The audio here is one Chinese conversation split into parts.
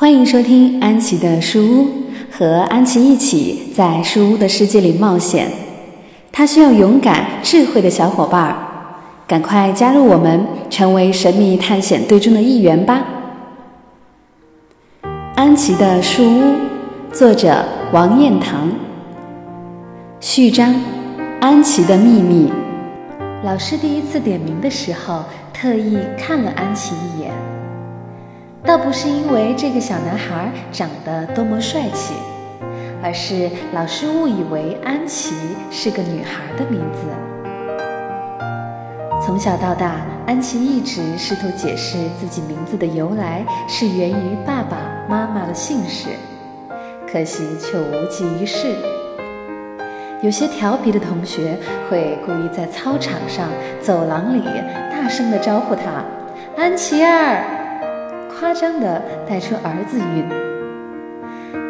欢迎收听安琪的书屋，和安琪一起在书屋的世界里冒险。她需要勇敢、智慧的小伙伴儿，赶快加入我们，成为神秘探险队中的一员吧！安琪的书屋，作者王彦堂。序章：安琪的秘密。老师第一次点名的时候，特意看了安琪一眼。倒不是因为这个小男孩长得多么帅气，而是老师误以为安琪是个女孩的名字。从小到大，安琪一直试图解释自己名字的由来是源于爸爸妈妈的姓氏，可惜却无济于事。有些调皮的同学会故意在操场上、走廊里大声地招呼他：“安琪儿。”夸张地带出儿子韵。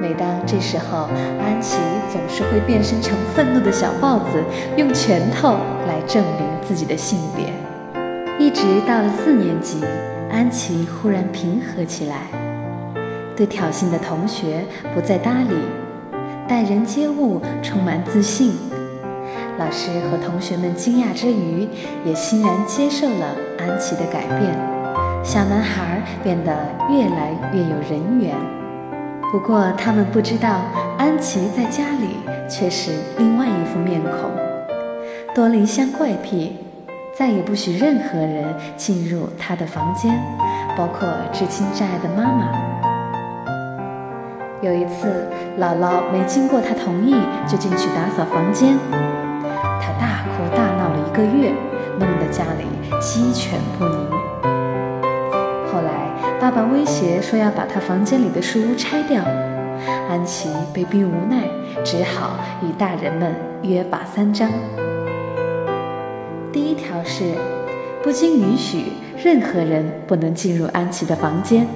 每当这时候，安琪总是会变身成愤怒的小豹子，用拳头来证明自己的性别。一直到了四年级，安琪忽然平和起来，对挑衅的同学不再搭理，待人接物充满自信。老师和同学们惊讶之余，也欣然接受了安琪的改变。小男孩变得越来越有人缘，不过他们不知道，安琪在家里却是另外一副面孔，多了一项怪癖，再也不许任何人进入他的房间，包括至亲至爱的妈妈。有一次，姥姥没经过他同意就进去打扫房间，他大哭大闹了一个月，弄得家里鸡犬不宁。爸爸威胁说要把他房间里的书屋拆掉，安琪被逼无奈，只好与大人们约法三章。第一条是，不经允许，任何人不能进入安琪的房间。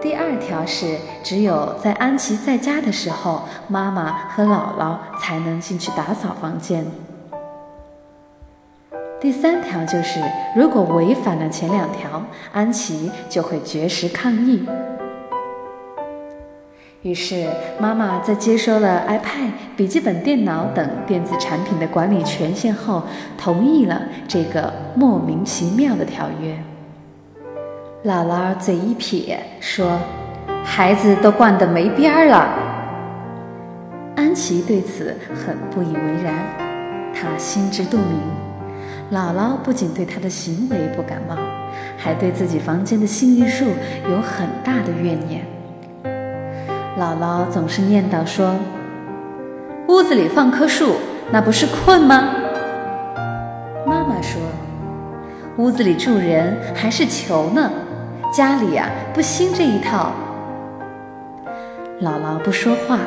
第二条是，只有在安琪在家的时候，妈妈和姥姥才能进去打扫房间。第三条就是，如果违反了前两条，安琪就会绝食抗议。于是，妈妈在接收了 iPad、笔记本电脑等电子产品的管理权限后，同意了这个莫名其妙的条约。姥姥嘴一撇说：“孩子都惯得没边儿了。”安琪对此很不以为然，她心知肚明。姥姥不仅对他的行为不感冒，还对自己房间的幸运树有很大的怨念。姥姥总是念叨说：“屋子里放棵树，那不是困吗？”妈妈说：“屋子里住人还是求呢，家里呀不兴这一套。”姥姥不说话，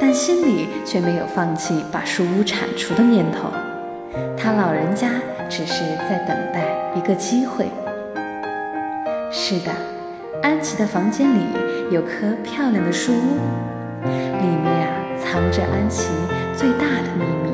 但心里却没有放弃把树屋铲除的念头。他老人家。只是在等待一个机会。是的，安琪的房间里有棵漂亮的树屋，里面啊藏着安琪最大的秘密。